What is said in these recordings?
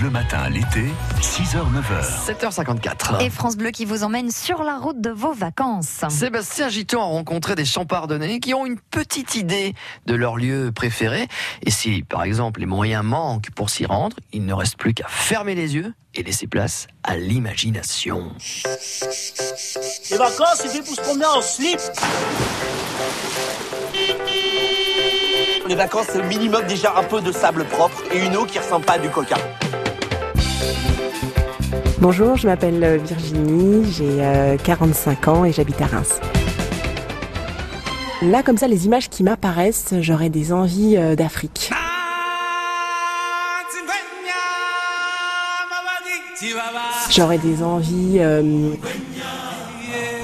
Bleu Matin l'été, 6h, 9h. 7h54. Et France Bleu qui vous emmène sur la route de vos vacances. Sébastien Giton a rencontré des champardonnais qui ont une petite idée de leur lieu préféré. Et si, par exemple, les moyens manquent pour s'y rendre, il ne reste plus qu'à fermer les yeux et laisser place à l'imagination. Les vacances, c'est fait pour se promener en slip. Les vacances, c'est le minimum déjà un peu de sable propre et une eau qui ressemble pas à du coca. Bonjour, je m'appelle euh, Virginie, j'ai euh, 45 ans et j'habite à Reims. Là, comme ça, les images qui m'apparaissent, j'aurais des envies euh, d'Afrique. J'aurais des envies euh,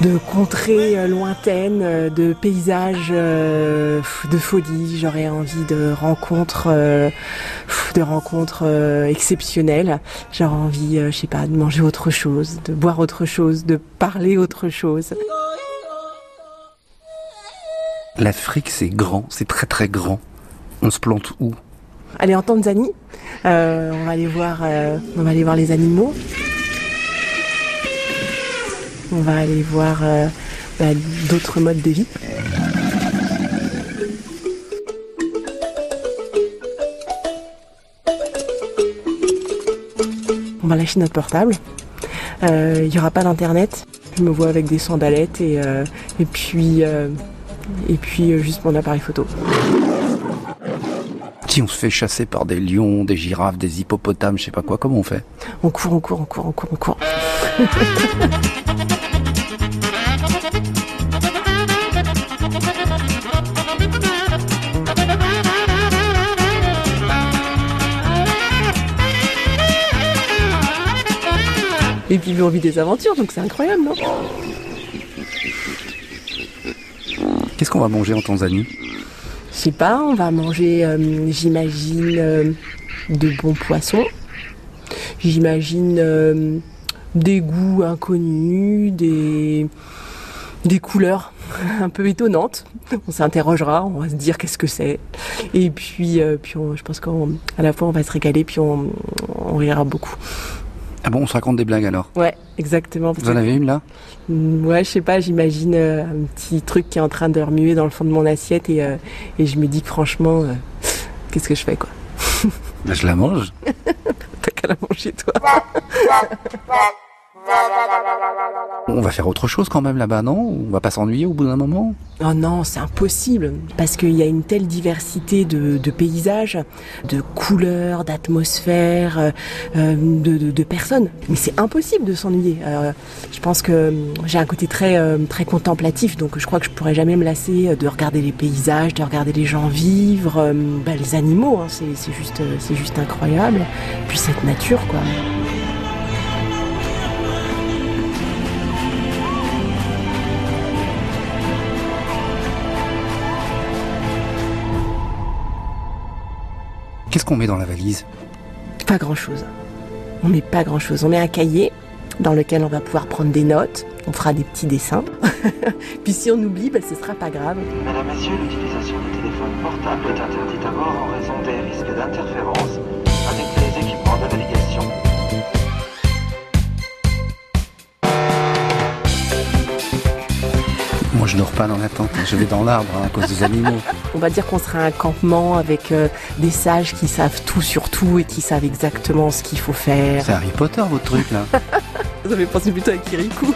de contrées euh, lointaines, euh, de paysages euh, de folie. J'aurais envie de rencontres, de rencontres exceptionnelles. J'aurais envie, je sais pas, de manger autre chose, de boire autre chose, de parler autre chose. L'Afrique, c'est grand, c'est très très grand. On se plante où? Aller en Tanzanie, euh, on va aller voir, euh, on va aller voir les animaux. On va aller voir euh, bah, d'autres modes de vie. On va lâcher notre portable. Euh, Il n'y aura pas d'internet. Je me vois avec des sandalettes et, euh, puis euh, et puis euh, juste mon appareil photo. Si on se fait chasser par des lions, des girafes, des hippopotames, je sais pas quoi, comment on fait On court, on court, on court, on court, on court. Et puis on vit des aventures, donc c'est incroyable, non? Qu'est-ce qu'on va manger en Tanzanie? Je sais pas, on va manger, euh, j'imagine, euh, de bons poissons. J'imagine euh, des goûts inconnus, des, couleurs un peu étonnantes. On s'interrogera, on va se dire qu'est-ce que c'est. Et puis, puis je pense qu'à la fois on va se régaler, puis on rira beaucoup. Ah bon, on se raconte des blagues alors? Ouais, exactement. Vous en avez une là? Mm, Ouais, je sais pas, j'imagine euh, un petit truc qui est en train de remuer dans le fond de mon assiette et, euh, et je me dis que franchement, euh, qu'est-ce que je fais quoi Ben, Je la mange. T'as qu'à la manger toi. On va faire autre chose quand même là-bas, non? On va pas s'ennuyer au bout d'un moment? Oh non, c'est impossible parce qu'il y a une telle diversité de, paysages, de couleurs, d'atmosphères, euh, de, personnes. Mais c'est impossible de s'ennuyer. Euh, je pense que j'ai un côté très euh, très contemplatif, donc je crois que je pourrais jamais me lasser de regarder les paysages, de regarder les gens vivre, bah, les animaux. hein, c'est juste juste incroyable. Puis cette nature quoi. Qu'est-ce qu'on met dans la valise? Pas grand-chose. On met pas grand-chose. On met un cahier dans lequel on va pouvoir prendre des notes. On fera des petits dessins. Puis si on oublie, bah, ce sera pas grave. Mesdames, Messieurs, l'utilisation du téléphone portable est interdite à bord en raison des risques d'interférence Moi, je dors pas dans la tente, je vais dans l'arbre hein, à cause des animaux. On va dire qu'on sera un campement avec euh, des sages qui savent tout sur tout et qui savent exactement ce qu'il faut faire. C'est Harry Potter votre truc là Vous avez pensé plutôt à Kirikou